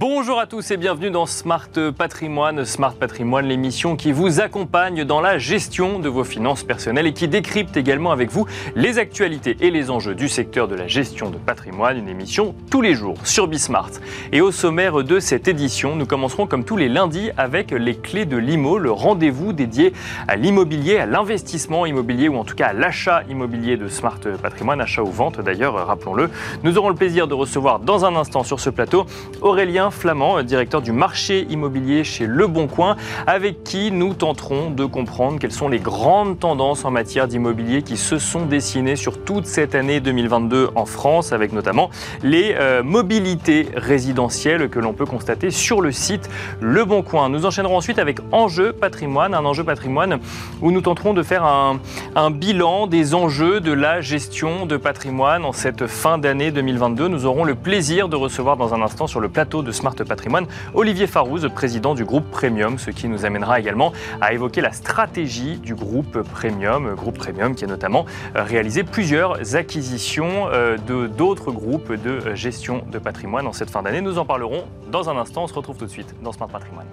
Bonjour à tous et bienvenue dans Smart Patrimoine. Smart Patrimoine, l'émission qui vous accompagne dans la gestion de vos finances personnelles et qui décrypte également avec vous les actualités et les enjeux du secteur de la gestion de patrimoine. Une émission tous les jours sur Bismart. Et au sommaire de cette édition, nous commencerons comme tous les lundis avec les clés de l'IMO, le rendez-vous dédié à l'immobilier, à l'investissement immobilier ou en tout cas à l'achat immobilier de Smart Patrimoine, achat ou vente d'ailleurs, rappelons-le. Nous aurons le plaisir de recevoir dans un instant sur ce plateau Aurélien Flamand, directeur du marché immobilier chez Le Bon Coin, avec qui nous tenterons de comprendre quelles sont les grandes tendances en matière d'immobilier qui se sont dessinées sur toute cette année 2022 en France, avec notamment les euh, mobilités résidentielles que l'on peut constater sur le site Le Bon Coin. Nous enchaînerons ensuite avec Enjeu patrimoine, un enjeu patrimoine où nous tenterons de faire un, un bilan des enjeux de la gestion de patrimoine en cette fin d'année 2022. Nous aurons le plaisir de recevoir dans un instant sur le plateau de Smart Patrimoine, Olivier Farouz, président du groupe Premium, ce qui nous amènera également à évoquer la stratégie du groupe Premium, groupe Premium qui a notamment euh, réalisé plusieurs acquisitions euh, de d'autres groupes de gestion de patrimoine en cette fin d'année. Nous en parlerons dans un instant. On se retrouve tout de suite dans Smart Patrimoine.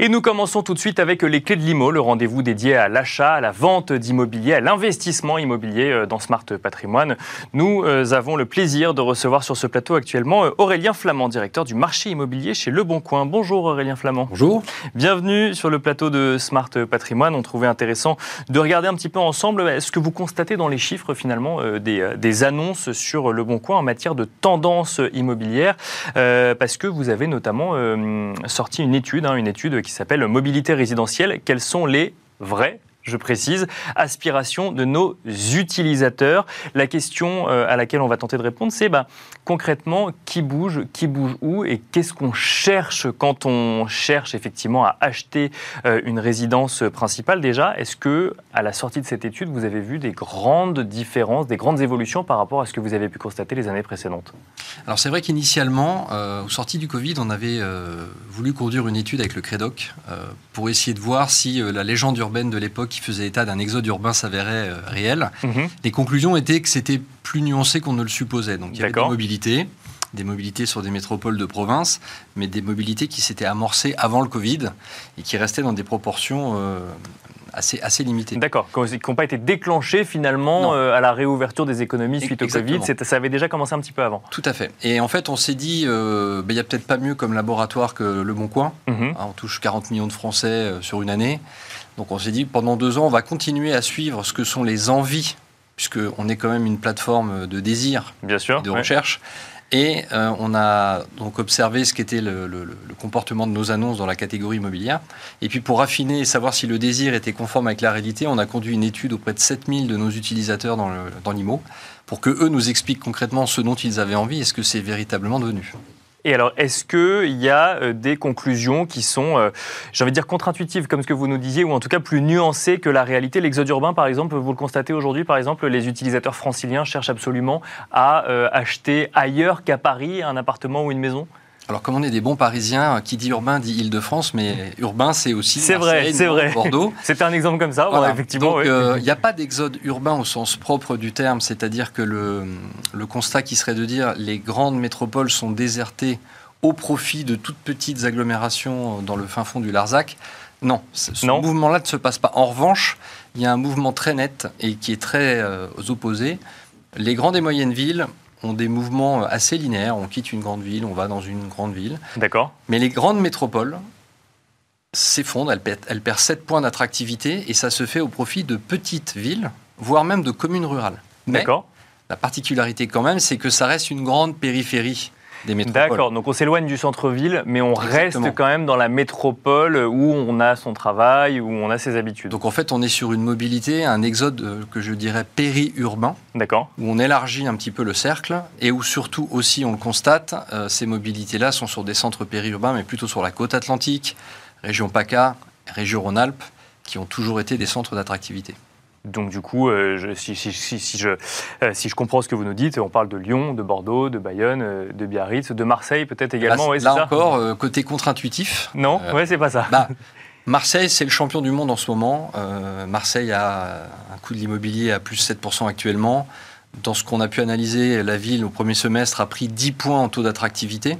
Et nous commençons tout de suite avec les clés de l'IMO, le rendez-vous dédié à l'achat, à la vente d'immobilier, à l'investissement immobilier euh, dans Smart Patrimoine. Nous euh, avons le plaisir de recevoir sur ce plateau actuellement euh, Aurélien Flamand, directeur du marché immobilier chez Le Bon Coin. Bonjour Aurélien Flamand. Bonjour. Bienvenue sur le plateau de Smart Patrimoine. On trouvait intéressant de regarder un petit peu ensemble est-ce que vous constatez dans les chiffres finalement des, des, annonces sur Le Bon Coin en matière de tendance immobilière parce que vous avez notamment sorti une étude, hein, une étude qui s'appelle Mobilité résidentielle. Quels sont les vrais je précise, aspiration de nos utilisateurs. La question euh, à laquelle on va tenter de répondre, c'est bah, concrètement qui bouge, qui bouge où et qu'est-ce qu'on cherche quand on cherche effectivement à acheter euh, une résidence principale. Déjà, est-ce que à la sortie de cette étude, vous avez vu des grandes différences, des grandes évolutions par rapport à ce que vous avez pu constater les années précédentes? Alors c'est vrai qu'initialement, euh, au sorti du Covid, on avait voulu conduire une étude avec le Crédoc pour essayer de voir si la légende urbaine de l'époque qui faisait état d'un exode urbain s'avérait euh, réel. Mhm. Les conclusions étaient que c'était plus nuancé qu'on ne le supposait. Donc il y avait des mobilités, des mobilités sur des métropoles de province, mais des mobilités qui s'étaient amorcées avant le Covid et qui restaient dans des proportions euh, assez, assez limitées. D'accord, qui n'ont pas été déclenchées finalement euh, à la réouverture des économies suite au Covid. Ça avait déjà commencé un petit peu avant. Tout à fait. Et en fait, on s'est dit, ben, il n'y a peut-être pas mieux comme laboratoire que Le Bon Coin. Mhm. Hein, on touche 40 millions de Français sur une année. Donc on s'est dit, pendant deux ans, on va continuer à suivre ce que sont les envies, puisqu'on est quand même une plateforme de désir, Bien sûr, de recherche. Et euh, on a donc observé ce qu'était le, comportement de nos annonces dans la catégorie immobilière. Et puis pour affiner et savoir si le désir était conforme avec la réalité, on a conduit une étude auprès de 7000 de nos utilisateurs dans l'IMO pour que eux nous expliquent concrètement ce dont ils avaient envie et ce que c'est véritablement devenu. Et alors, est-ce qu'il y a euh, des conclusions qui sont, euh, j'ai envie de dire, contre-intuitives, comme ce que vous nous disiez, ou en tout cas plus nuancées que la réalité? L'exode urbain, par exemple, vous le constatez aujourd'hui, par exemple, les utilisateurs franciliens cherchent absolument à euh, acheter ailleurs qu'à Paris un appartement ou une maison? Alors, comme on est des bons Parisiens, qui dit urbain dit Île-de-France, mais urbain, c'est aussi c'est vrai, c'est vrai. Bordeaux. C'était un exemple comme ça, effectivement. Donc, il n'y a pas d'exode urbain au sens propre du terme, c'est-à-dire que le, le constat qui serait de dire les grandes métropoles sont désertées au profit de toutes petites agglomérations dans le fin fond du Larzac. Non, ce mouvement-là ne se passe pas. En revanche, il y a un mouvement très net et qui est très euh, opposés. Les grandes et moyennes villes ont des mouvements assez linéaires. On quitte une grande ville, on va dans une grande ville. D'accord. Mais les grandes métropoles s'effondrent, elles, elles perdent 7 points d'attractivité et ça se fait au profit de petites villes, voire même de communes rurales. D'accord. La particularité quand même, c'est que ça reste une grande périphérie D'accord, donc on s'éloigne du centre-ville, mais on reste quand même dans la métropole où on a son travail, où on a ses habitudes. Donc en fait, on est sur une mobilité, un exode euh, que je dirais périurbain. D'accord. Où on élargit un petit peu le cercle et où surtout aussi, on le constate, euh, ces mobilités-là sont sur des centres périurbains, mais plutôt sur la côte atlantique, région PACA, région Rhône-Alpes, qui ont toujours été des centres d'attractivité. Donc du coup, euh, si, je, euh, si, je, comprends ce que vous nous dites, on parle de Lyon, de Bordeaux, de Bayonne, euh, de Biarritz, de Marseille peut-être également. Là, là encore, côté contre-intuitif. Non, ouais, c'est pas ça. Bah, Marseille, c'est le champion du monde en ce moment. Marseille a un coût de l'immobilier à plus 7% actuellement. Dans ce qu'on a pu analyser, la ville au premier semestre a pris 10 points en taux d'attractivité.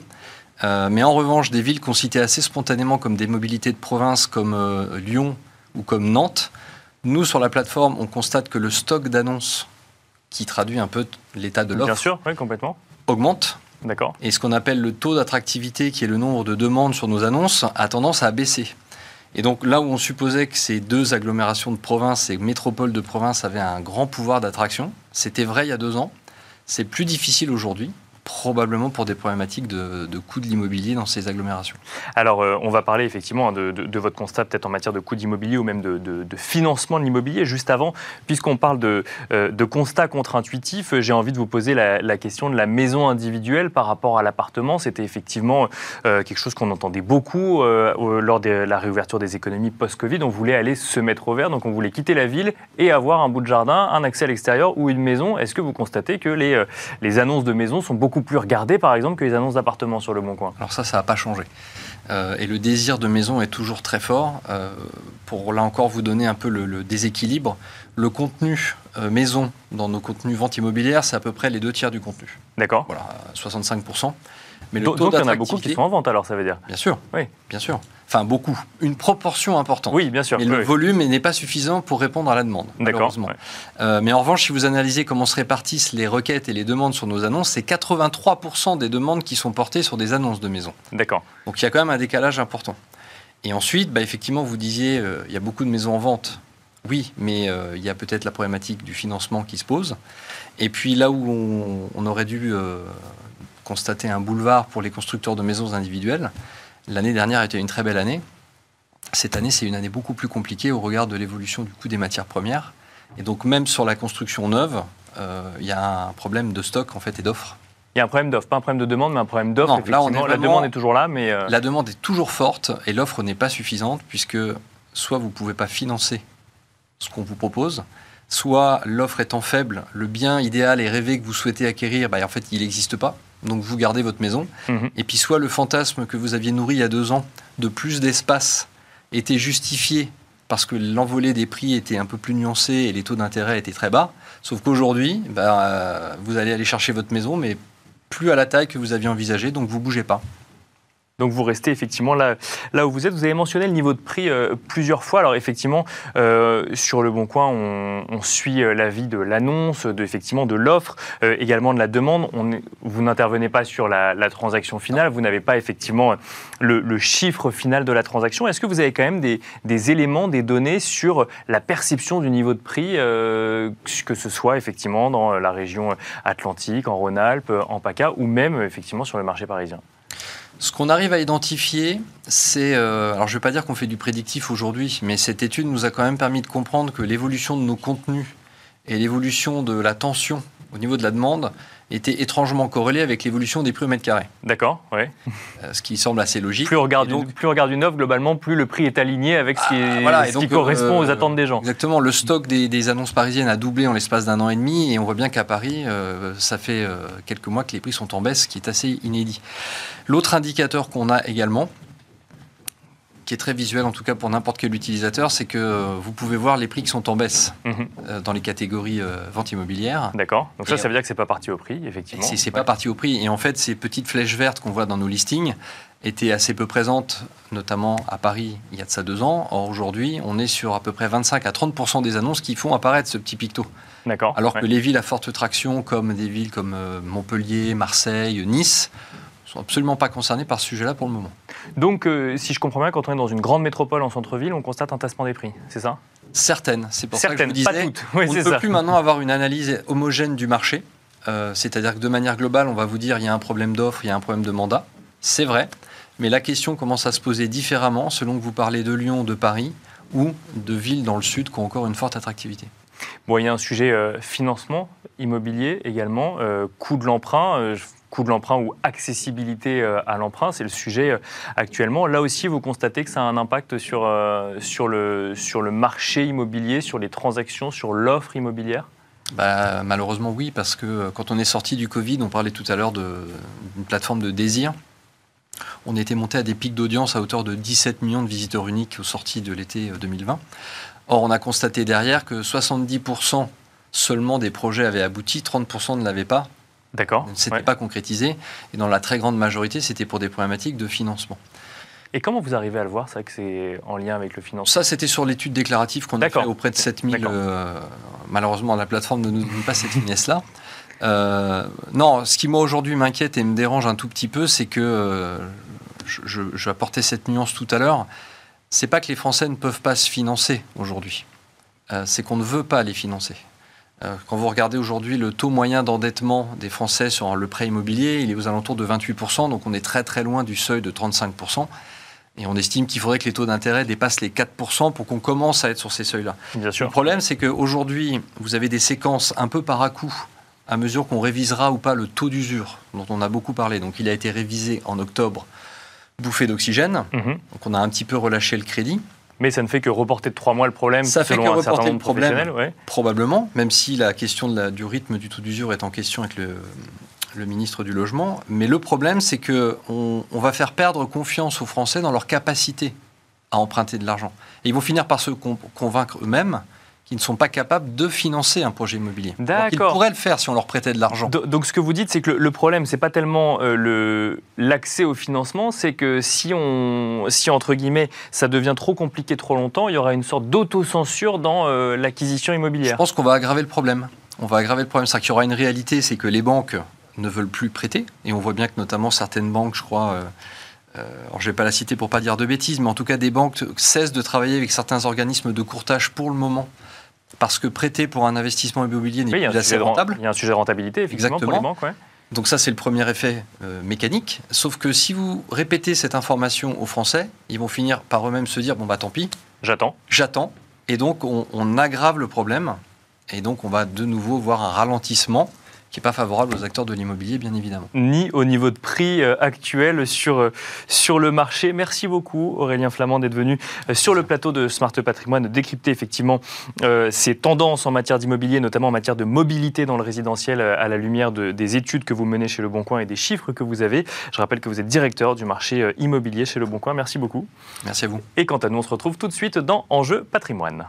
Mais en revanche, des villes qu'on citait assez spontanément comme des mobilités de province comme Lyon ou comme Nantes, nous sur la plateforme, on constate que le stock d'annonces qui traduit un peu l'état de l'offre. Bien sûr, oui, complètement. Augmente. D'accord. Et ce qu'on appelle le taux d'attractivité, qui est le nombre de demandes sur nos annonces, a tendance à baisser. Et donc là où on supposait que ces deux agglomérations de province, ces métropoles de province avaient un grand pouvoir d'attraction, c'était vrai il y a deux ans. C'est plus difficile aujourd'hui probablement pour des problématiques de, coût de l'immobilier dans ces agglomérations. Alors, euh, on va parler effectivement de, votre constat peut-être en matière de coût d'immobilier ou même de, financement de l'immobilier. Juste avant, puisqu'on parle de, euh, constat contre-intuitif, j'ai envie de vous poser la, question de la maison individuelle par rapport à l'appartement. C'était effectivement euh, quelque chose qu'on entendait beaucoup lors de la réouverture des économies post-Covid. On voulait aller se mettre au vert, donc on voulait quitter la ville et avoir un bout de jardin, un accès à l'extérieur ou une maison. Est-ce que vous constatez que les, les annonces de maisons sont beaucoup plus regardées, par exemple, que les annonces d'appartements sur le Bon Coin Alors ça, ça n'a pas changé. Euh, et le désir de maison est toujours très fort. Euh, pour là encore vous donner un peu le, déséquilibre, le contenu euh, maison dans nos contenus vente immobilière, c'est à peu près les deux tiers du contenu. D'accord. Voilà, 65%. Mais le donc, il y en a beaucoup qui sont en vente alors, ça veut dire Bien sûr. Oui. Bien sûr. Enfin, beaucoup. Une proportion importante. Oui, bien sûr. Mais le volume n'est pas suffisant pour répondre à la demande. D'accord. Euh, mais en revanche, si vous analysez comment se répartissent les requêtes et les demandes sur nos annonces, c'est 83% des demandes qui sont portées sur des annonces de maison. D'accord. Donc il y a quand même un décalage important. Et ensuite, bah, effectivement, vous disiez, euh, il y a beaucoup de maisons en vente. Oui, mais euh, il y a peut-être la problématique du financement qui se pose. Et puis là où on, aurait dû constater un boulevard pour les constructeurs de maisons individuelles, L'année dernière a été une très belle année. Cette année, c'est une année beaucoup plus compliquée au regard de l'évolution du coût des matières premières. Et donc, même sur la construction neuve, euh, il y a un problème de stock en fait et d'offre. Il y a un problème d'offre, pas un problème de demande, mais un problème d'offre. Là, on la demande est toujours là, mais euh, la demande est toujours forte et l'offre n'est pas suffisante puisque soit vous ne pouvez pas financer ce qu'on vous propose, soit l'offre étant faible, le bien idéal et rêvé que vous souhaitez acquérir, bah, en fait, il n'existe pas donc vous gardez votre maison. Mhm. Et puis soit le fantasme que vous aviez nourri il y a deux ans de plus d'espace était justifié parce que l'envolée des prix était un peu plus nuancée et les taux d'intérêt étaient très bas. Sauf qu'aujourd'hui, bah, vous allez aller chercher votre maison, mais plus à la taille que vous aviez envisagé, donc vous bougez pas. Donc vous restez effectivement là, là où vous êtes. Vous avez mentionné le niveau de prix euh, plusieurs fois. Alors effectivement, euh, sur le Bon Coin, on, suit euh, l'avis de l'annonce, de, effectivement de l'offre, également de la demande. On vous n'intervenez pas sur la, transaction finale. Vous n'avez pas effectivement le, chiffre final de la transaction. Est-ce que vous avez quand même des, des, éléments, des données sur la perception du niveau de prix, que ce soit effectivement dans la région Atlantique, en Rhône-Alpes, en PACA, ou même effectivement sur le marché parisien? Ce qu'on arrive à identifier, c'est, euh, alors je ne vais pas dire qu'on fait du prédictif aujourd'hui, mais cette étude nous a quand même permis de comprendre que l'évolution de nos contenus et l'évolution de la tension au niveau de la demande était étrangement corrélée avec l'évolution des prix au mètre carré. D'accord, oui. Euh, ce qui semble assez logique. Plus on regarde, donc, plus on regarde une offre, globalement, plus le prix est aligné avec ce qui, ah, ce qui correspond aux euh, attentes des gens. Exactement. Le stock des, annonces parisiennes a doublé en l'espace d'un an et demi, et on voit bien qu'à Paris, ça fait quelques mois que les prix sont en baisse, ce qui est assez inédit. L'autre indicateur qu'on a également, qui est très visuel en tout cas pour n'importe quel utilisateur, c'est que euh, vous pouvez voir les prix qui sont en baisse mhm. euh, dans les catégories euh, vente immobilière. D'accord. Donc ça, ça veut dire que c'est pas parti au prix, effectivement. C'est n'est pas parti au prix. Et en fait, ces petites flèches vertes qu'on voit dans nos listings étaient assez peu présentes, notamment à Paris il y a de ça deux ans. Or aujourd'hui, on est sur à peu près 25 à 30 des annonces qui font apparaître ce petit picto. D'accord. Alors que les villes à forte traction, comme des villes comme Montpellier, Marseille, Nice, sont absolument pas concernés par ce sujet-là pour le moment. Donc, euh, si je comprends bien, quand on est dans une grande métropole en centre-ville, on constate un tassement des prix, c'est ça? Certaines. C'est pour ça que je vous disais, pas toutes. on ne peut plus maintenant avoir une analyse homogène du marché. Euh, c'est-à-dire que de manière globale, on va vous dire il y a un problème d'offre, il y a un problème de mandat. C'est vrai, mais la question commence à se poser différemment selon que vous parlez de Lyon, de Paris ou de villes dans le sud qui ont encore une forte attractivité. Bon, il y a un sujet euh, financement immobilier également, coût de l'emprunt coût de l'emprunt ou accessibilité euh, à l'emprunt, c'est le sujet euh, actuellement. Là aussi, vous constatez que ça a un impact sur, euh, sur, le, sur le marché immobilier, sur les transactions, sur l'offre immobilière? Bah, Malheureusement, oui, parce que quand on est sorti du Covid, on parlait tout à l'heure d'une plateforme de désir. On était monté à des pics d'audience à hauteur de 17 millions de visiteurs uniques aux sorties de l'été 2020. Or, on a constaté derrière que 70% seulement des projets avaient abouti, 30% ne l'avaient pas. D'accord. Ne s'était pas concrétisé. Et dans la très grande majorité, c'était pour des problématiques de financement. Et comment vous arrivez à le voir C'est que c'est en lien avec le financement? Ça, c'était sur l'étude déclarative qu'on a fait auprès de 7000. Euh, malheureusement, la plateforme ne nous donne pas cette finesse-là. Euh, non, ce qui moi aujourd'hui m'inquiète et me dérange un tout petit peu, c'est que euh, je, je, je, apportais cette nuance tout à l'heure. C'est pas que les Français ne peuvent pas se financer aujourd'hui, c'est qu'on ne veut pas les financer. Quand vous regardez aujourd'hui le taux moyen d'endettement des Français sur le prêt immobilier, il est aux alentours de 28%, donc on est très très loin du seuil de 35%. Et on estime qu'il faudrait que les taux d'intérêt dépassent les 4% pour qu'on commence à être sur ces seuils-là. Le problème, c'est qu'aujourd'hui, vous avez des séquences un peu par à coup, à mesure qu'on révisera ou pas le taux d'usure, dont on a beaucoup parlé. Donc il a été révisé en octobre, bouffée d'oxygène. Mhm. Donc on a un petit peu relâché le crédit. Mais ça ne fait que reporter de trois mois le problème. Ça fait que reporter le problème, probablement, même si la question de la, du rythme du taux d'usure est en question avec le, le ministre du Logement. Mais le problème, c'est qu'on on va faire perdre confiance aux Français dans leur capacité à emprunter de l'argent. Et ils vont finir par se convaincre eux-mêmes qu'ils ne sont pas capables de financer un projet immobilier. D'accord. Ils pourraient le faire si on leur prêtait de l'argent. Donc ce que vous dites, c'est que le problème, c'est pas tellement euh, l'accès au financement, c'est que si on, si entre guillemets, ça devient trop compliqué trop longtemps, il y aura une sorte d'autocensure dans euh, l'acquisition immobilière. Je pense qu'on va aggraver le problème. On va aggraver le problème, c'est qu'il y aura une réalité, c'est que les banques ne veulent plus prêter. Et on voit bien que notamment certaines banques, je crois, euh, euh, alors je ne vais pas la citer pour pas dire de bêtises, mais en tout cas des banques cessent de travailler avec certains organismes de courtage pour le moment. Parce que prêter pour un investissement immobilier n'est plus assez rentable. Il y a un sujet de rentabilité, effectivement, Exactement. pour les banques. Donc ça, c'est le premier effet euh, mécanique. Sauf que si vous répétez cette information aux Français, ils vont finir par eux-mêmes se dire, bon bah tant pis. J'attends. J'attends. Et donc on, on aggrave le problème. Et donc on va de nouveau voir un ralentissement qui n'est pas favorable aux acteurs de l'immobilier, bien évidemment. Ni au niveau de prix euh, actuel sur, euh, sur le marché. Merci beaucoup, Aurélien Flamand, d'être venu euh, sur le plateau de Smart Patrimoine, décrypter effectivement ces tendances en matière d'immobilier, notamment en matière de mobilité dans le résidentiel, à la lumière de, des études que vous menez chez Le Bon Coin et des chiffres que vous avez. Je rappelle que vous êtes directeur du marché immobilier chez Le Bon Coin. Merci beaucoup. Merci à vous. Et quant à nous, on se retrouve tout de suite dans Enjeu Patrimoine.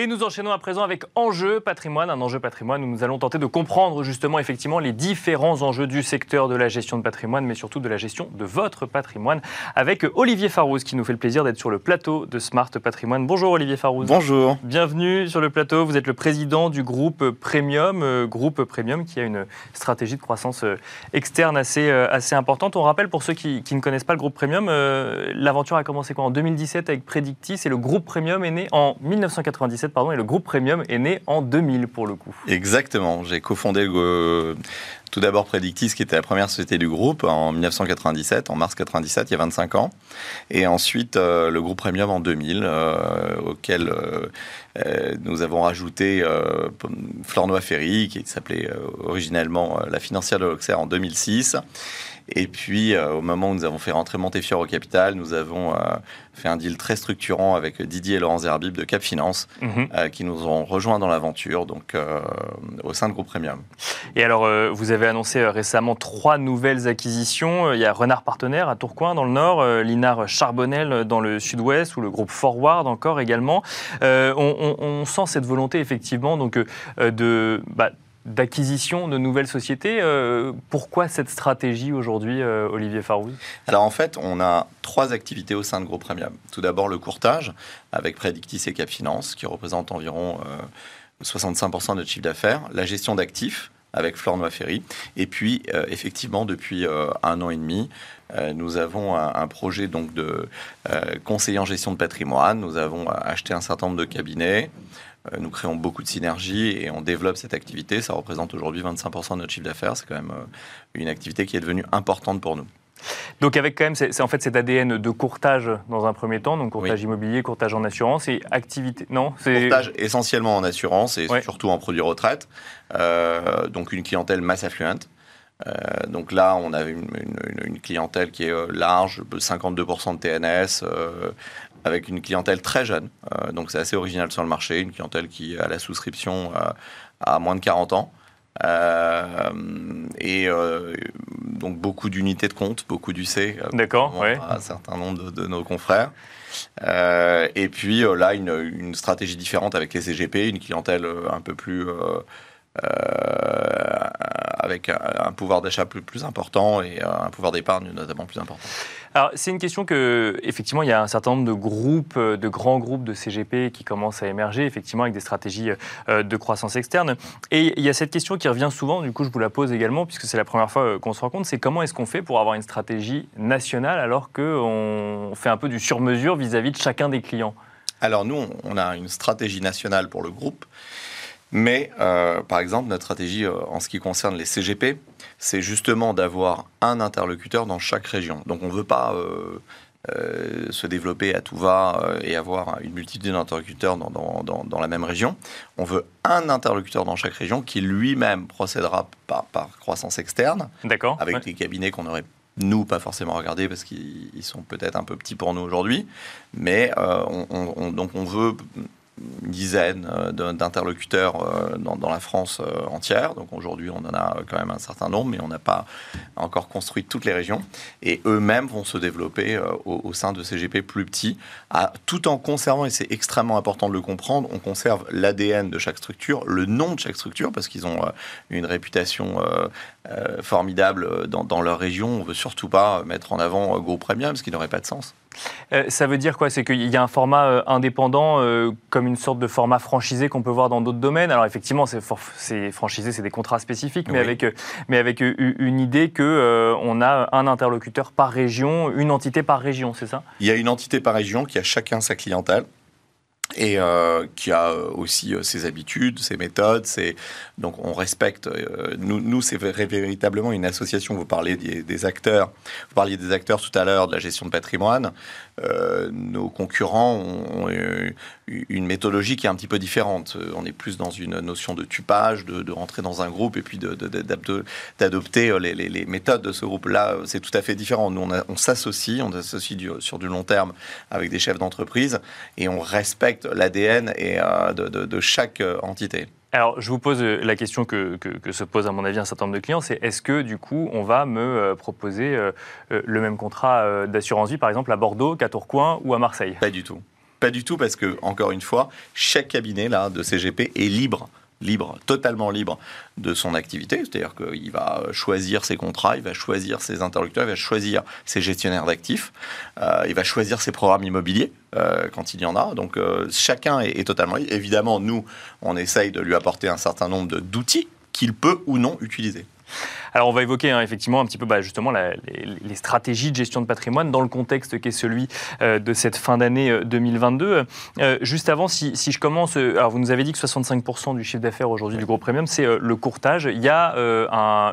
Et nous enchaînons à présent avec Enjeu patrimoine, un enjeu patrimoine où nous allons tenter de comprendre justement effectivement les différents enjeux du secteur de la gestion de patrimoine, mais surtout de la gestion de votre patrimoine, avec Olivier Farouz qui nous fait le plaisir d'être sur le plateau de Smart Patrimoine. Bonjour Olivier Farouz. Bonjour. Bienvenue sur le plateau. Vous êtes le président du groupe Premium, euh, groupe Premium qui a une stratégie de croissance euh, externe assez, euh, assez importante. On rappelle pour ceux qui, ne connaissent pas le groupe Premium, l'aventure a commencé quoi en 2017 avec Predictis et le groupe Premium est né en 1997 et le groupe Premium est né en 2000 pour le coup. Exactement. J'ai cofondé tout d'abord Predictis, qui était la première société du groupe en 1997, en mars 97, il y a 25 ans. Et ensuite, euh, le groupe Premium en 2000, euh, auquel euh, nous avons rajouté Flornois Ferry, qui s'appelait originellement la financière de l'Auxerre en 2006. Et puis, euh, au moment où nous avons fait rentrer Montefiore au capital, nous avons euh, fait un deal très structurant avec Didier et Laurent Zerbib de Cap Finance, mhm. euh, qui nous ont rejoints dans l'aventure, donc au sein de Groupe Premium. Et alors, vous avez annoncé récemment trois nouvelles acquisitions. Il y a Renard Partenaire à Tourcoing, dans le nord, Linard Charbonnel dans le sud-ouest, ou le groupe Forward encore également. On, sent cette volonté, effectivement, donc, de... Bah, d'acquisition de nouvelles sociétés. Euh, pourquoi cette stratégie aujourd'hui, euh, Olivier Farouz? Alors en fait, on a trois activités au sein de Groupe Premium. Tout d'abord le courtage avec Predictis et Cap Finance qui représentent environ 65% euh, de notre chiffre d'affaires. La gestion d'actifs avec Flornois Ferry. Et puis, effectivement, depuis un an et demi, nous avons un, un, projet donc de conseiller en gestion de patrimoine. Nous avons acheté un certain nombre de cabinets. Euh, nous créons beaucoup de synergies et on développe cette activité. Ça représente aujourd'hui 25% de notre chiffre d'affaires. C'est quand même euh, une activité qui est devenue importante pour nous. Donc avec quand même, c'est en fait cet ADN de courtage dans un premier temps, donc courtage immobilier, courtage en assurance et activité. Non, c'est courtage essentiellement en assurance et surtout en produits retraite. Euh, donc une clientèle mass affluente. donc là, on a une, une, clientèle qui est large, 52% de TNS, avec une clientèle très jeune. Euh, donc c'est assez original sur le marché, une clientèle qui a la souscription euh, à moins de 40 ans. Et donc beaucoup d'unités de compte, beaucoup d'UC. D'accord, ouais. Un certain nombre de, nos confrères. et puis là, une, une, stratégie différente avec les CGP, une clientèle un peu plus euh, avec un, pouvoir d'achat plus, plus important et un pouvoir d'épargne notamment plus important. Alors, c'est une question que, effectivement, il y a un certain nombre de groupes, de grands groupes de CGP qui commencent à émerger, effectivement, avec des stratégies euh, de croissance externe. Et il y a cette question qui revient souvent, du coup, je vous la pose également, puisque c'est la première fois euh, qu'on se rend compte, c'est comment est-ce qu'on fait pour avoir une stratégie nationale alors qu'on fait un peu du sur-mesure vis-à-vis de chacun des clients? Alors, nous, on a une stratégie nationale pour le groupe mais, euh, par exemple, notre stratégie euh, en ce qui concerne les CGP, c'est justement d'avoir un interlocuteur dans chaque région. Donc, on ne veut pas euh, se développer à tout va et avoir une multitude d'interlocuteurs dans, la même région. On veut un interlocuteur dans chaque région qui lui-même procédera par, croissance externe, avec des cabinets qu'on aurait nous, pas forcément regardés parce qu'ils sont peut-être un peu petits pour nous aujourd'hui, mais donc on veut une dizaine euh, d'interlocuteurs euh, dans, la France euh, entière. Donc aujourd'hui, on en a quand même un certain nombre, mais on n'a pas encore construit toutes les régions. Et eux-mêmes vont se développer au, sein de CGP plus petits, tout en conservant, et c'est extrêmement important de le comprendre, on conserve l'ADN de chaque structure, le nom de chaque structure, parce qu'ils ont une réputation formidable dans, leur région. On ne veut surtout pas mettre en avant Gros Premium, ce qui n'aurait pas de sens. Euh, ça veut dire quoi? C'est qu'il y a un format euh, indépendant, euh, comme une sorte de format franchisé qu'on peut voir dans d'autres domaines? Alors effectivement, c'est franchisé, c'est des contrats spécifiques, mais, avec, mais avec une idée qu'on a un interlocuteur par région, une entité par région, c'est ça? Il y a une entité par région qui a chacun sa clientèle et euh, qui a euh, aussi euh, ses habitudes, ses méthodes. Ses... Donc on respecte. nous, c'est véritablement une association. Vous parlez des, acteurs. Vous parliez des acteurs tout à l'heure de la gestion de patrimoine. nos concurrents ont, une méthodologie qui est un petit peu différente. On est plus dans une notion de tupage, de, rentrer dans un groupe et puis d'adopter les, les, méthodes de ce groupe-là. C'est tout à fait différent. Nous, on s'associe, on s'associe sur du long terme avec des chefs d'entreprise et on respecte l'ADN et euh, de, chaque euh, entité. Alors, je vous pose euh, la question que, que, se pose à mon avis un certain nombre de clients, c'est est-ce que du coup, on va me proposer le même contrat d'assurance vie, par exemple, à Bordeaux, qu'à Tourcoing ou à Marseille? Pas du tout. Pas du tout, parce que, encore une fois, chaque cabinet là, de CGP est libre libre, totalement libre de son activité, c'est-à-dire qu'il va choisir ses contrats, il va choisir ses interlocuteurs, il va choisir ses gestionnaires d'actifs, euh, il va choisir ses programmes immobiliers euh, quand il y en a. Donc euh, chacun est, est, totalement libre. Évidemment, nous, on essaye de lui apporter un certain nombre d'outils qu'il peut ou non utiliser. Alors on va évoquer hein, effectivement un petit peu bah, justement les, stratégies de gestion de patrimoine dans le contexte qui est celui euh, de cette fin d'année 2022. Euh, euh, juste avant, si, je commence, alors vous nous avez dit que 65% du chiffre d'affaires aujourd'hui du groupe premium, c'est le courtage. Il y a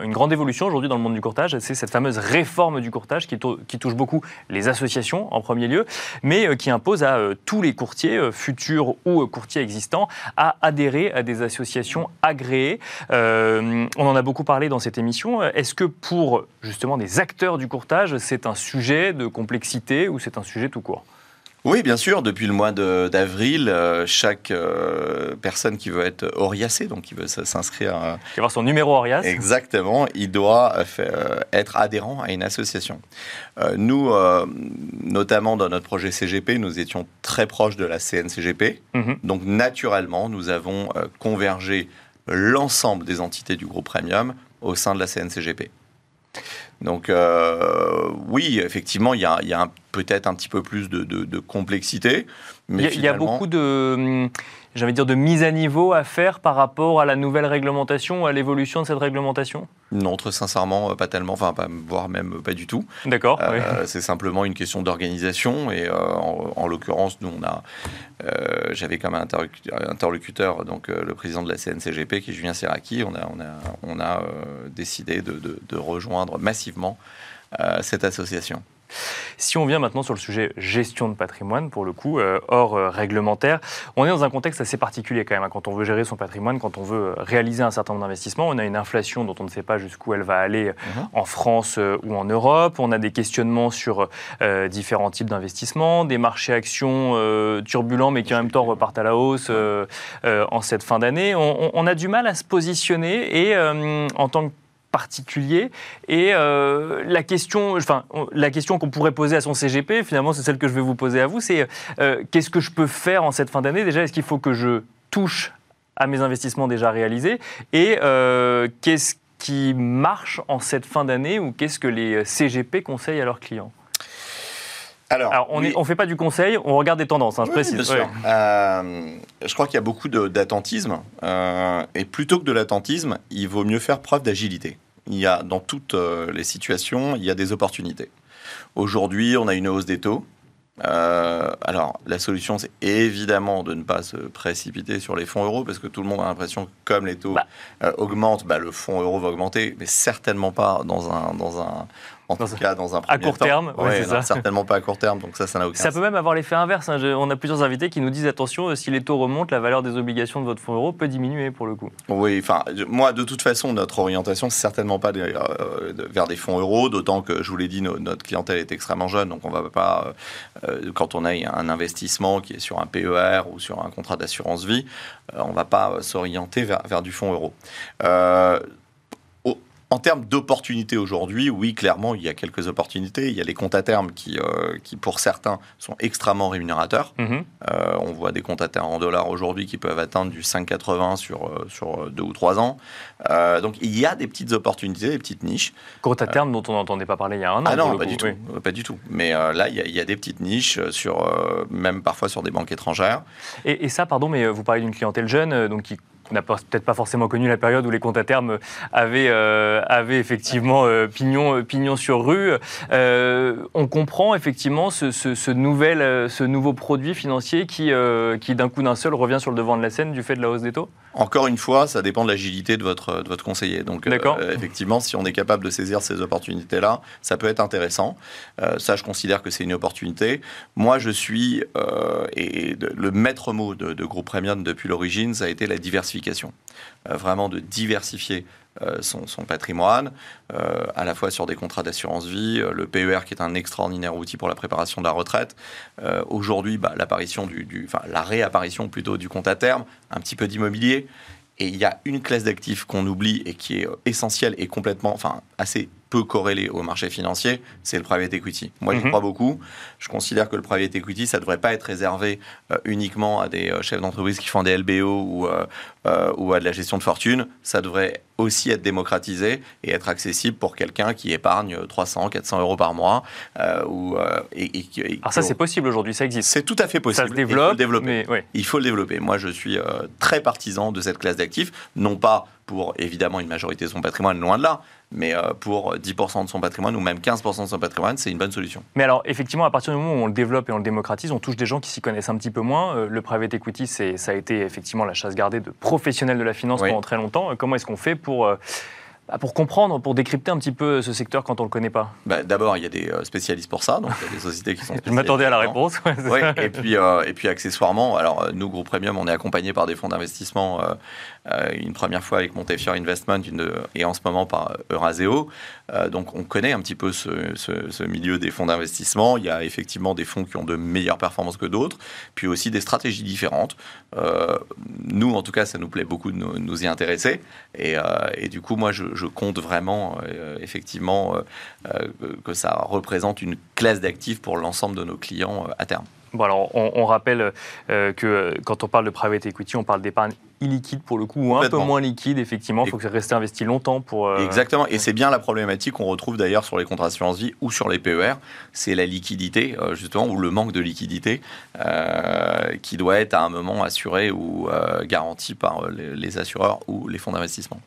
une grande évolution aujourd'hui dans le monde du courtage, c'est cette fameuse réforme du courtage qui, qui, touche beaucoup les associations en premier lieu, mais qui impose à tous les courtiers, futurs ou courtiers existants, à adhérer à des associations agréées. on en a beaucoup parlé dans cette émission est-ce que pour justement des acteurs du courtage, c'est un sujet de complexité ou c'est un sujet tout court? Oui, bien sûr. Depuis le mois d'avril, euh, chaque euh, personne qui veut être oriacée, donc qui veut s'inscrire, euh, qui avoir son numéro Orias, exactement, il doit être adhérent à une association. nous, notamment dans notre projet CGP, nous étions très proches de la CNCGP, mhm. donc naturellement, nous avons convergé l'ensemble des entités du groupe Premium au sein de la CNCGP. Donc euh, oui, effectivement, il y a, peut-être un petit peu plus de, complexité. Il y, a beaucoup de, j'avais dire, de mise à niveau à faire par rapport à la nouvelle réglementation à l'évolution de cette réglementation? Non, très sincèrement, euh, pas tellement, enfin, pas, voire même pas du tout. D'accord. Euh, c'est simplement une question d'organisation et euh, en, l'occurrence, nous, on a, j'avais comme interlocuteur, donc le président de la CNCGP, qui est Julien Serraki, on a, on a, on a décidé de, de, rejoindre massivement cette association. Si on vient maintenant sur le sujet gestion de patrimoine, pour le coup, euh, hors euh, réglementaire, on est dans un contexte assez particulier quand même. Hein. quand on veut gérer son patrimoine, quand on veut euh, réaliser un certain nombre d'investissements, on a une inflation dont on ne sait pas jusqu'où elle va aller mhm. en France ou en Europe. On a des questionnements sur différents types d'investissements, des marchés actions turbulents mais qui en même temps repartent à la hausse en cette fin d'année. On, on, a du mal à se positionner et en tant que particulier. Et euh, la question, enfin, la question qu'on pourrait poser à son CGP, finalement, c'est celle que je vais vous poser à vous. C'est euh, qu'est-ce que je peux faire en cette fin d'année? Déjà, est-ce qu'il faut que je touche à mes investissements déjà réalisés? Et euh, qu'est-ce qui marche en cette fin d'année ou qu'est-ce que les CGP conseillent à leurs clients? Alors, on ne fait pas du conseil, on regarde des tendances, hein, je précise. je crois qu'il y a beaucoup d'attentisme. et plutôt que de l'attentisme, il vaut mieux faire preuve d'agilité il y a dans toutes euh, les situations, il y a des opportunités. Aujourd'hui, on a une hausse des taux. Euh, alors, la solution, c'est évidemment de ne pas se précipiter sur les fonds euros, parce que tout le monde a l'impression que comme les taux bah. euh, augmentent, bah, le fonds euro va augmenter, mais certainement pas dans un, dans un, en tout cas dans un premier À court terme, ouais, certainement pas à court terme, donc ça, ça n'a aucun Ça peut même avoir l'effet inverse. Hein. on a plusieurs invités qui nous disent attention, euh, si les taux remontent, la valeur des obligations de votre fonds euro peut diminuer pour le coup. Oui, enfin, moi, de toute façon, notre orientation, c'est certainement pas euh, vers des fonds euros, d'autant que, je vous l'ai dit, notre clientèle est extrêmement jeune, donc on va pas, euh, quand on a un investissement qui est sur un PER ou sur un contrat d'assurance vie, on va pas s'orienter vers, vers, du fonds euro. En termes d'opportunités aujourd'hui, oui, clairement, il y a quelques opportunités. Il y a les comptes à terme qui, euh, qui pour certains, sont extrêmement rémunérateurs. Mhm. Euh, on voit des comptes à terme en dollars aujourd'hui qui peuvent atteindre du 5,80 sur, euh, sur deux ou trois ans. donc, il y a des petites opportunités, des petites niches. Comptes à terme dont on n'entendait pas parler il y a un an. Ah non, pas du, tout, pas du tout. Mais là, il y, a, il y, a, des petites niches, sur, même parfois sur des banques étrangères. Et, et ça, pardon, mais vous parlez d'une clientèle jeune, donc qui n'a peut-être pas forcément connu la période où les comptes à terme avaient, euh, effectivement euh, pignon, euh, pignon sur rue. on comprend effectivement ce, nouvel, ce nouveau produit financier qui, qui d'un coup d'un seul revient sur le devant de la scène du fait de la hausse des taux? Encore une fois, ça dépend de l'agilité de votre, de votre conseiller. Donc effectivement, si on est capable de saisir ces opportunités-là, ça peut être intéressant. ça, je considère que c'est une opportunité. Moi, je suis, et le maître mot de, de Groupe Premium depuis l'origine, ça a été la diversité euh, vraiment de diversifier euh, son, patrimoine, euh, à la fois sur des contrats d'assurance vie, le PER qui est un extraordinaire outil pour la préparation de la retraite. Aujourd'hui, bah, l'apparition du, la réapparition plutôt du compte à terme, un petit peu d'immobilier. Et il y a une classe d'actifs qu'on oublie et qui est essentielle et complètement, enfin, assez peu corrélé au marché financier, c'est le private equity. Moi, j'y mhm. crois beaucoup. Je considère que le private equity, ça ne devrait pas être réservé euh, uniquement à des euh, chefs d'entreprise qui font des LBO ou, euh, ou à de la gestion de fortune. Ça devrait aussi être démocratisé et être accessible pour quelqu'un qui épargne 300, 400 euros par mois. ou, et, Alors ça, c'est possible aujourd'hui, ça existe. C'est tout à fait possible. Ça se développe. Il faut le développer. Mais, il faut le développer. Moi, je suis très partisan de cette classe d'actifs, non pas pour évidemment une majorité de son patrimoine, loin de là, mais euh, pour 10% de son patrimoine ou même 15% de son patrimoine, c'est une bonne solution. Mais alors, effectivement, à partir du moment où on le développe et on le démocratise, on touche des gens qui s'y connaissent un petit peu moins. Euh, le private equity, ça a été effectivement la chasse gardée de professionnels de la finance pendant très longtemps. Euh, comment est-ce qu'on fait pour pour comprendre, pour décrypter un petit peu ce secteur quand on ne le connaît pas bah, D'abord, il y a des spécialistes pour ça, donc il y a des sociétés qui sont Je m'attendais à la réponse. oui, et puis, et puis accessoirement, alors nous, Groupe Premium, on est accompagné par des fonds d'investissement euh, une première fois avec Montefiore Investment une, et en ce moment par Euraseo. Euh, donc on connaît un petit peu ce, milieu des fonds d'investissement. Il y a effectivement des fonds qui ont de meilleures performances que d'autres, puis aussi des stratégies différentes. Euh, nous, en tout cas, ça nous plaît beaucoup de nous, y intéresser. Et, du coup, moi, je, compte vraiment, effectivement, que ça représente une classe d'actifs pour l'ensemble de nos clients à terme. Bon, alors, on, rappelle que quand on parle de private equity, on parle d'épargne illiquide pour le coup, ou un peu moins liquide, effectivement. Il faut que ça reste investi longtemps pour. Euh, Exactement, et c'est bien la problématique qu'on retrouve d'ailleurs sur les contrats d'assurance vie ou sur les PER. C'est la liquidité, euh, justement, ou le manque de liquidité euh, qui doit être à un moment assuré ou garanti par les assureurs ou les fonds d'investissement.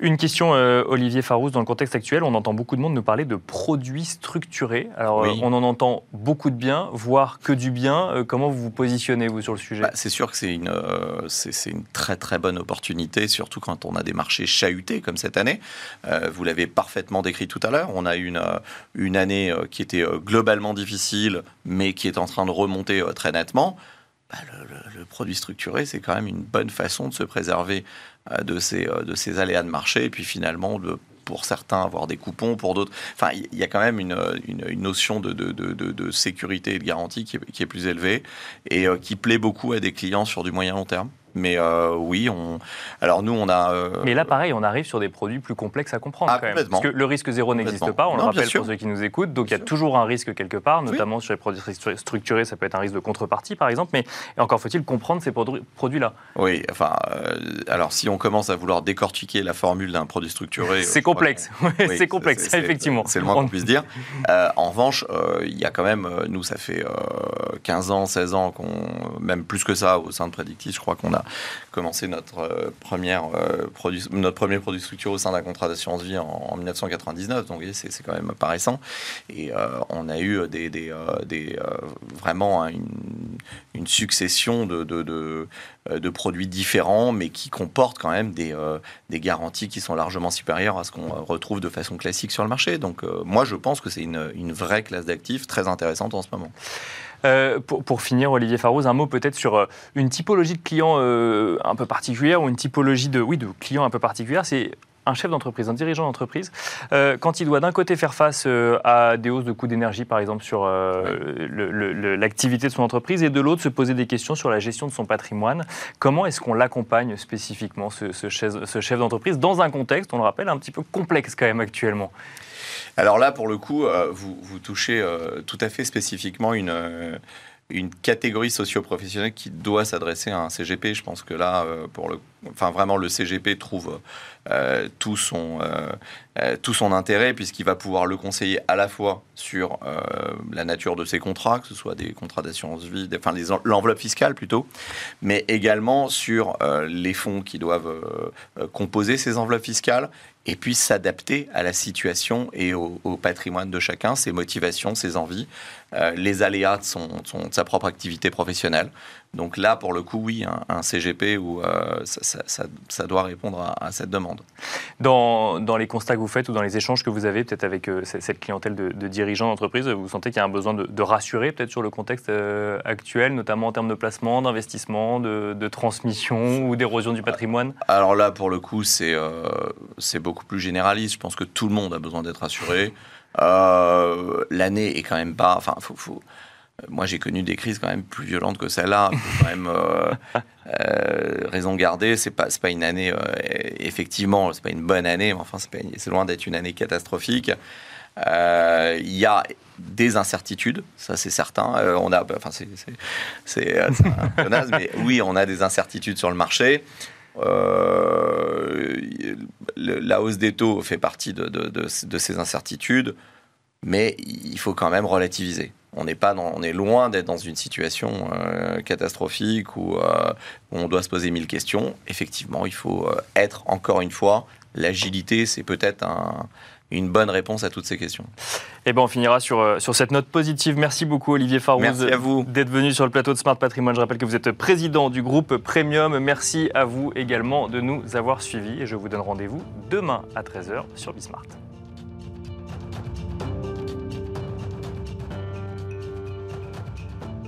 Une question, euh, Olivier Farouz, dans le contexte actuel, on entend beaucoup de monde nous parler de produits structurés. Alors, Oui. on en entend beaucoup de bien, voire que du bien. Euh, comment vous vous positionnez, vous, sur le sujet? Bah, c'est sûr que c'est une, euh, c'est, une très très bonne opportunité, surtout quand on a des marchés chahutés comme cette année. Vous l'avez parfaitement décrit tout à l'heure. On a eu une, une année qui était globalement difficile, mais qui est en train de remonter très nettement. Bah, le, le- le produit structuré, c'est quand même une bonne façon de se préserver de, ces, euh, de ces aléas de marché, et puis finalement pour certains avoir des coupons, pour d'autres. Enfin, il y a quand même une, une, notion de, de- de sécurité et de garantie qui est, qui est plus élevée et euh, qui plaît beaucoup à des clients sur du moyen long terme. Mais euh, oui, on. Alors nous, on a. euh, Mais là, pareil, on arrive sur des produits plus complexes à comprendre Ah, quand même. Parce que le risque zéro n'existe pas, on le Non, bien rappelle pour ceux qui nous écoutent. Donc il y a toujours un risque quelque part, notamment sur les produits stru- structurés, ça peut être un risque de contrepartie par exemple. Mais encore faut-il comprendre ces produ- produits-là. Oui, enfin, euh, alors si on commence à vouloir décortiquer la formule d'un produit structuré, C'est complexe, oui, c'est complexe, effectivement. C'est le moins On- qu'on puisse dire. En revanche, il y a quand même, nous, ça fait euh, 15 ans, 16 ans, qu'on, même plus que ça, au sein de Predictis, je crois qu'on a commencé notre, euh, première, euh, notre premier produit structuré au sein d'un contrat d'assurance vie en, en 1999. Donc, c'est, quand même pas récent. Et euh, on a eu des, des, des, vraiment hein, une, succession de, de produits différents, mais qui comportent quand même des, euh, des garanties qui sont largement supérieures à ce qu'on euh, retrouve de façon classique sur le marché. Donc, euh, moi, je pense que c'est une, une vraie classe d'actifs très intéressante en ce moment. Euh, pour, pour finir, Olivier Farouz, un mot peut-être sur euh, une typologie de clients euh, un peu particulière ou une typologie de, oui, de clients un peu particulière. C'est un chef d'entreprise, un dirigeant d'entreprise, euh, quand il doit d'un côté faire face euh, à des hausses de coûts d'énergie, par exemple, sur euh, l'activité de son entreprise, et de l'autre se poser des questions sur la gestion de son patrimoine. Comment est-ce qu'on l'accompagne spécifiquement, ce, ce chef, ce chef d'entreprise, dans un contexte, on le rappelle, un petit peu complexe quand même actuellement? Alors là, pour le coup, vous, vous touchez tout à fait spécifiquement une, une catégorie socio-professionnelle qui doit s'adresser à un CGP. Je pense que là, pour le, enfin vraiment, le CGP trouve euh, tout, son, euh, euh, tout son intérêt puisqu'il va pouvoir le conseiller à la fois sur la nature de ses contrats, que ce soit des contrats d'assurance vie, enfin l'enveloppe fiscale plutôt, mais également sur les fonds qui doivent composer ces enveloppes fiscales et puis s'adapter à la situation et au, patrimoine de chacun, ses motivations, ses envies, les aléas de sa propre activité professionnelle. Donc là, pour le coup, oui, un, un CGP où euh, ça, ça- ça- ça doit répondre à, à cette demande. Dans, dans les constats que vous faites ou dans les échanges que vous avez peut-être avec euh, cette clientèle de, de dirigeants d'entreprise, vous sentez qu'il y a un besoin de, de rassurer peut-être sur le contexte euh, actuel, notamment en termes de placement, d'investissement, de, de transmission ou d'érosion du patrimoine? Alors là, pour le coup, c'est c'est beaucoup plus généraliste. Je pense que tout le monde a besoin d'être assuré. Euh, L'année est quand même pas. Enfin, faut, faut- moi, j'ai connu des crises quand même plus violentes que celle-là. Quand même euh, euh, raison garder. C'est pas pas une année. euh, effectivement, c'est pas une bonne année. Mais enfin, c'est loin d'être une année catastrophique. Euh, Il y a des incertitudes, ça c'est certain. Euh, on a, enfin c'est euh, un naze, mais oui, on a des incertitudes sur le marché. Euh, le- la hausse des taux fait partie de, de- de- de ces incertitudes, mais il faut quand même relativiser. On n'est pas, dans- on est loin d'être dans une situation euh, catastrophique où, euh, où on doit se poser mille questions. Effectivement, il faut euh, être encore une fois l'agilité, c'est peut-être un- une bonne réponse à toutes ces questions. Eh ben, on finira sur, sur cette note positive. Merci beaucoup, Olivier Farouz, d'être venu sur le plateau de Smart Patrimoine. Je rappelle que vous êtes président du groupe Premium. Merci à vous également de nous avoir suivis. Et je vous donne rendez-vous demain à 13h sur Bismart.